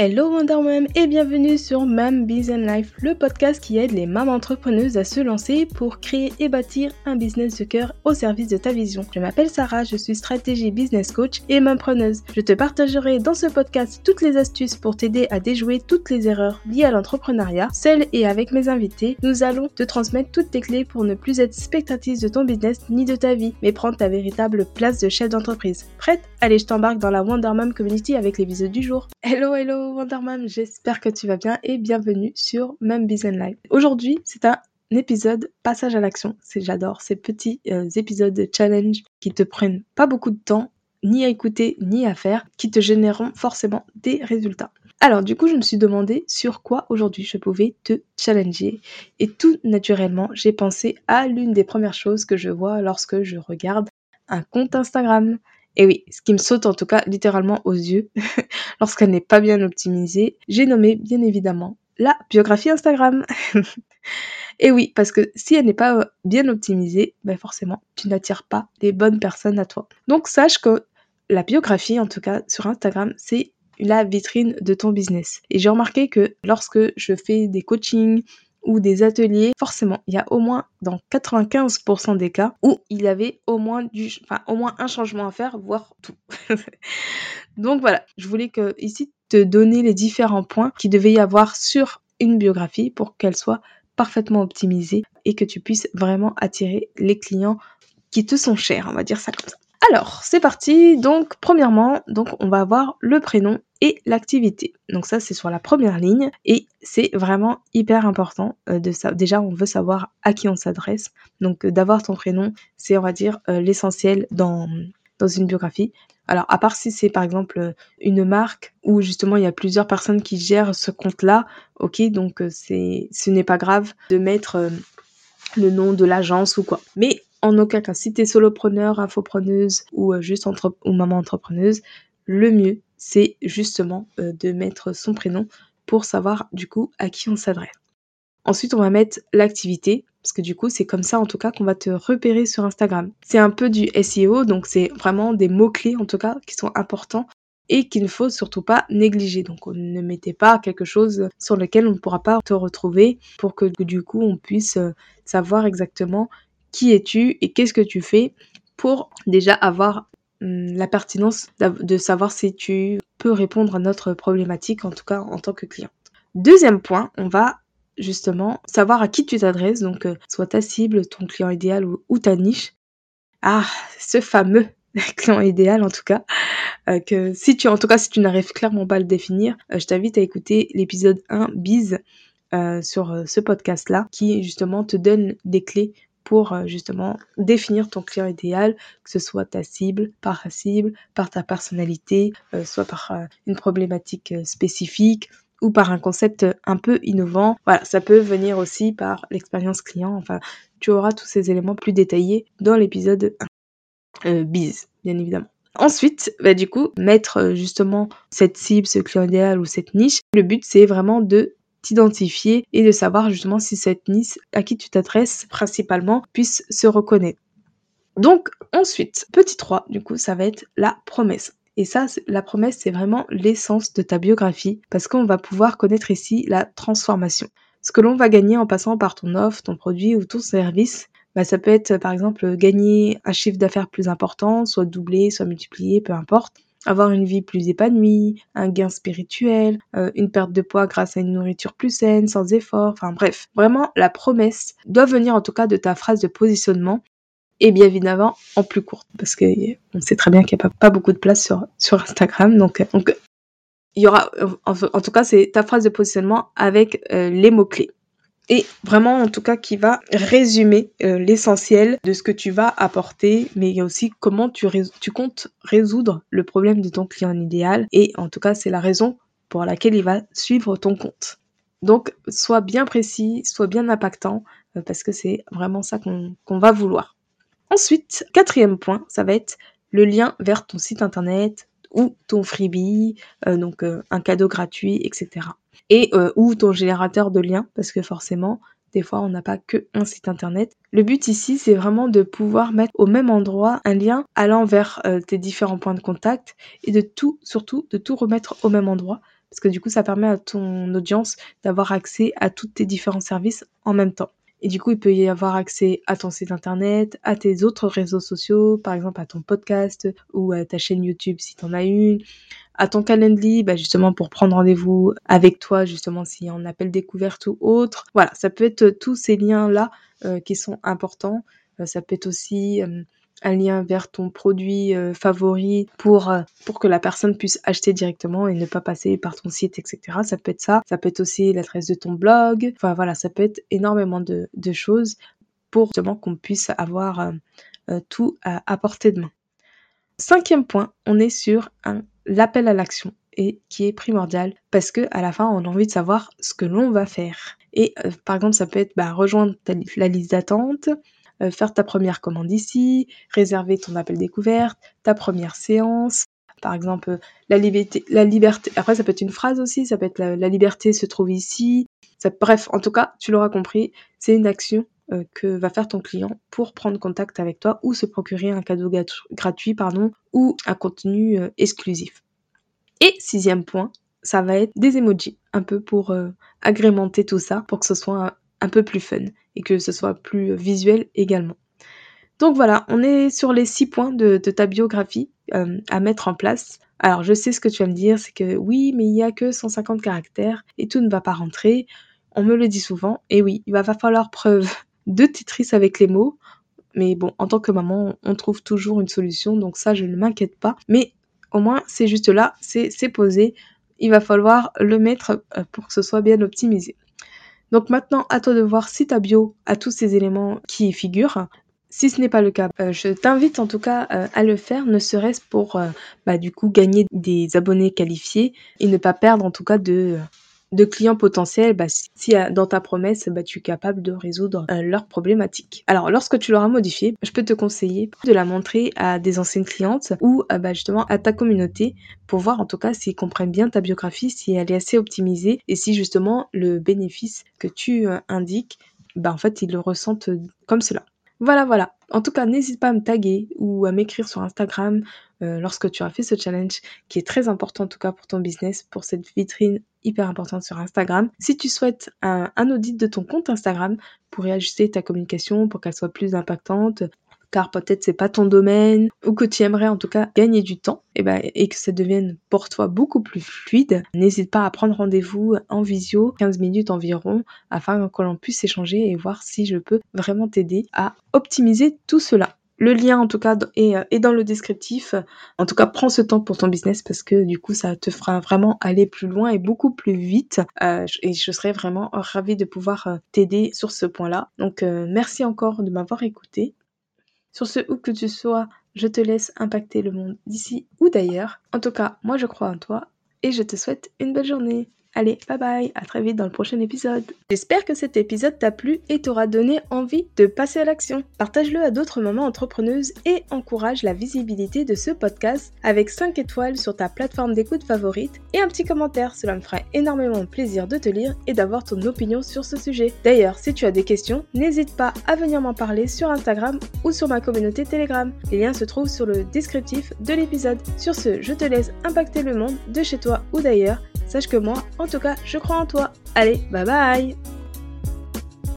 Hello Wonder Mom et bienvenue sur Mam Business Life, le podcast qui aide les mamans entrepreneuses à se lancer pour créer et bâtir un business de cœur au service de ta vision. Je m'appelle Sarah, je suis stratégie business coach et mampreneuse. Je te partagerai dans ce podcast toutes les astuces pour t'aider à déjouer toutes les erreurs liées à l'entrepreneuriat. Seule et avec mes invités, nous allons te transmettre toutes tes clés pour ne plus être spectatrice de ton business ni de ta vie, mais prendre ta véritable place de chef d'entreprise. Prête? Allez, je t'embarque dans la Wonder Mom Community avec l'épisode du jour. Hello, hello Wonderman, j'espère que tu vas bien et bienvenue sur Même Business Live. Aujourd'hui, c'est un épisode passage à l'action. C'est j'adore ces petits euh, épisodes de challenge qui te prennent pas beaucoup de temps ni à écouter ni à faire, qui te généreront forcément des résultats. Alors du coup, je me suis demandé sur quoi aujourd'hui je pouvais te challenger et tout naturellement, j'ai pensé à l'une des premières choses que je vois lorsque je regarde un compte Instagram. Et oui, ce qui me saute en tout cas littéralement aux yeux lorsqu'elle n'est pas bien optimisée, j'ai nommé bien évidemment la biographie Instagram. Et oui, parce que si elle n'est pas euh, bien optimisée, ben forcément, tu n'attires pas les bonnes personnes à toi. Donc sache que la biographie, en tout cas sur Instagram, c'est la vitrine de ton business. Et j'ai remarqué que lorsque je fais des coachings, ou des ateliers, forcément, il y a au moins dans 95% des cas où il avait au moins du, enfin, au moins un changement à faire, voire tout. Donc voilà, je voulais que ici te donner les différents points qui devait y avoir sur une biographie pour qu'elle soit parfaitement optimisée et que tu puisses vraiment attirer les clients qui te sont chers, on va dire ça comme ça. Alors, c'est parti. Donc, premièrement, donc on va avoir le prénom et l'activité. Donc ça, c'est sur la première ligne et c'est vraiment hyper important euh, de ça. Déjà, on veut savoir à qui on s'adresse. Donc, euh, d'avoir ton prénom, c'est on va dire euh, l'essentiel dans dans une biographie. Alors, à part si c'est par exemple une marque où justement il y a plusieurs personnes qui gèrent ce compte-là, ok, donc c'est, ce n'est pas grave de mettre le nom de l'agence ou quoi. Mais en aucun cas, si tu es solopreneur, infopreneuse ou euh, juste entre ou maman entrepreneuse, le mieux, c'est justement euh, de mettre son prénom pour savoir du coup à qui on s'adresse. Ensuite, on va mettre l'activité, parce que du coup, c'est comme ça en tout cas qu'on va te repérer sur Instagram. C'est un peu du SEO, donc c'est vraiment des mots-clés en tout cas qui sont importants et qu'il ne faut surtout pas négliger. Donc on ne mettez pas quelque chose sur lequel on ne pourra pas te retrouver pour que du coup on puisse euh, savoir exactement qui es-tu et qu'est-ce que tu fais pour déjà avoir hum, la pertinence de savoir si tu peux répondre à notre problématique, en tout cas en tant que client. Deuxième point, on va justement savoir à qui tu t'adresses, donc euh, soit ta cible, ton client idéal ou, ta niche. Ah, ce fameux client idéal en tout cas, euh, que si tu, en tout cas si tu n'arrives clairement pas à le définir, euh, je t'invite à écouter l'épisode 1 bise sur ce podcast-là, qui justement te donne des clés pour euh, justement définir ton client idéal, que ce soit ta cible, par ta cible, par ta personnalité, euh, soit par euh, une problématique spécifique ou par un concept un peu innovant. Voilà, ça peut venir aussi par l'expérience client. Enfin, tu auras tous ces éléments plus détaillés dans l'épisode 1. bise, bien évidemment. Ensuite, bah, du coup, mettre justement cette cible, ce client idéal ou cette niche, le but c'est vraiment de t'identifier et de savoir justement si cette niche à qui tu t'adresses principalement puisse se reconnaître. Donc ensuite, petit 3, du coup, ça va être la promesse. Et ça, la promesse, c'est vraiment l'essence de ta biographie parce qu'on va pouvoir connaître ici la transformation. Ce que l'on va gagner en passant par ton offre, ton produit ou ton service, bah, ça peut être par exemple gagner un chiffre d'affaires plus important, soit doublé, soit multiplié, peu importe avoir une vie plus épanouie, un gain spirituel, euh, une perte de poids grâce à une nourriture plus saine, sans effort, enfin bref, vraiment la promesse doit venir en tout cas de ta phrase de positionnement. Et bien évidemment en plus courte parce que on sait très bien qu'il n'y a pas, beaucoup de place sur, Instagram donc, donc il y aura en, en tout cas c'est ta phrase de positionnement avec euh, les mots clés et vraiment en tout cas qui va résumer euh, l'essentiel de ce que tu vas apporter, mais aussi comment tu, comptes résoudre le problème de ton client idéal. Et en tout cas, c'est la raison pour laquelle il va suivre ton compte. Donc, sois bien précis, sois bien impactant, euh, parce que c'est vraiment ça qu'on va vouloir. Ensuite, quatrième point, ça va être le lien vers ton site internet ou ton freebie, euh, donc un cadeau gratuit, etc et euh, ou ton générateur de liens parce que forcément des fois on n'a pas que un site internet. Le but ici c'est vraiment de pouvoir mettre au même endroit un lien allant vers euh, tes différents points de contact et de tout surtout de tout remettre au même endroit parce que du coup, ça permet à ton audience d'avoir accès à tous tes différents services en même temps. Et du coup, il peut y avoir accès à ton site internet, à tes autres réseaux sociaux, par exemple à ton podcast ou à ta chaîne YouTube si tu en as une, à ton calendrier, bah justement pour prendre rendez-vous avec toi, justement a un appel découverte ou autre. Voilà, ça peut être tous ces liens-là euh, qui sont importants. Euh, ça peut être aussi euh, un lien vers ton produit euh, favori pour, euh, pour que la personne puisse acheter directement et ne pas passer par ton site, etc. Ça peut être ça. Ça peut être aussi l'adresse de ton blog. Enfin voilà, ça peut être énormément de, choses pour justement qu'on puisse avoir euh, tout à, portée de main. Cinquième point, on est sur l'appel à l'action et qui est primordial parce que à la fin on a envie de savoir ce que l'on va faire. Et par exemple ça peut être bah, rejoindre la liste d'attente, euh, faire ta première commande ici, réserver ton appel découverte, ta première séance. Par exemple, la liberté, la liberté. Après, ça peut être une phrase aussi. Ça peut être la, liberté se trouve ici. Bref, en tout cas, tu l'auras compris, c'est une action euh, que va faire ton client pour prendre contact avec toi ou se procurer un cadeau gratuit, pardon, ou un contenu euh, exclusif. Et sixième point, ça va être des emojis, un peu pour agrémenter tout ça, pour que ce soit un peu plus fun et que ce soit plus visuel également. Donc voilà, on est sur les six points de, ta biographie euh, à mettre en place. Alors je sais ce que tu vas me dire, c'est que oui, mais il n'y a que 150 caractères et tout ne va pas rentrer. On me le dit souvent, et oui, il va falloir preuve de Tetris avec les mots. Mais bon, en tant que maman, on trouve toujours une solution, donc ça, je ne m'inquiète pas. Mais au moins, c'est juste là, c'est posé. Il va falloir le mettre euh, pour que ce soit bien optimisé. Donc maintenant, à toi de voir si ta bio a tous ces éléments qui y figurent. Si ce n'est pas le cas, euh, je t'invite en tout cas euh, à le faire, ne serait-ce pour euh, bah, du coup gagner des abonnés qualifiés et ne pas perdre en tout cas de, de clients potentiels bah, si euh, dans ta promesse bah, tu es capable de résoudre euh, leurs problématiques. Alors lorsque tu l'auras modifié, je peux te conseiller de la montrer à des anciennes clientes ou euh, bah, justement à ta communauté pour voir en tout cas s'ils comprennent bien ta biographie, si elle est assez optimisée et si justement le bénéfice que tu indiques, bah, en fait ils le ressentent comme cela. Voilà, voilà. En tout cas, n'hésite pas à me taguer ou à m'écrire sur Instagram euh, lorsque tu as fait ce challenge qui est très important en tout cas pour ton business, pour cette vitrine hyper importante sur Instagram. Si tu souhaites un, audit de ton compte Instagram pour réajuster ta communication, pour qu'elle soit plus impactante, car peut-être c'est pas ton domaine ou que tu aimerais en tout cas gagner du temps et, ben, et que ça devienne pour toi beaucoup plus fluide, n'hésite pas à prendre rendez-vous en visio, 15 minutes environ, afin que l'on puisse échanger et voir si je peux vraiment t'aider à optimiser tout cela. Le lien en tout cas est, dans le descriptif. En tout cas, prends ce temps pour ton business parce que du coup, ça te fera vraiment aller plus loin et beaucoup plus vite. Euh, et je serais vraiment ravie de pouvoir euh, t'aider sur ce point-là. Donc, euh, merci encore de m'avoir écouté. Sur ce, où que tu sois, je te laisse impacter le monde d'ici ou d'ailleurs. En tout cas, moi je crois en toi et je te souhaite une belle journée. Allez, bye bye, à très vite dans le prochain épisode. J'espère que cet épisode t'a plu et t'aura donné envie de passer à l'action. Partage-le à d'autres mamans entrepreneuses et encourage la visibilité de ce podcast avec 5 étoiles sur ta plateforme d'écoute favorite et un petit commentaire. Cela me fera énormément plaisir de te lire et d'avoir ton opinion sur ce sujet. D'ailleurs, si tu as des questions, n'hésite pas à venir m'en parler sur Instagram ou sur ma communauté Telegram. Les liens se trouvent sur le descriptif de l'épisode. Sur ce, je te laisse impacter le monde de chez toi ou d'ailleurs Sache que moi, en tout cas, je crois en toi. Allez, bye bye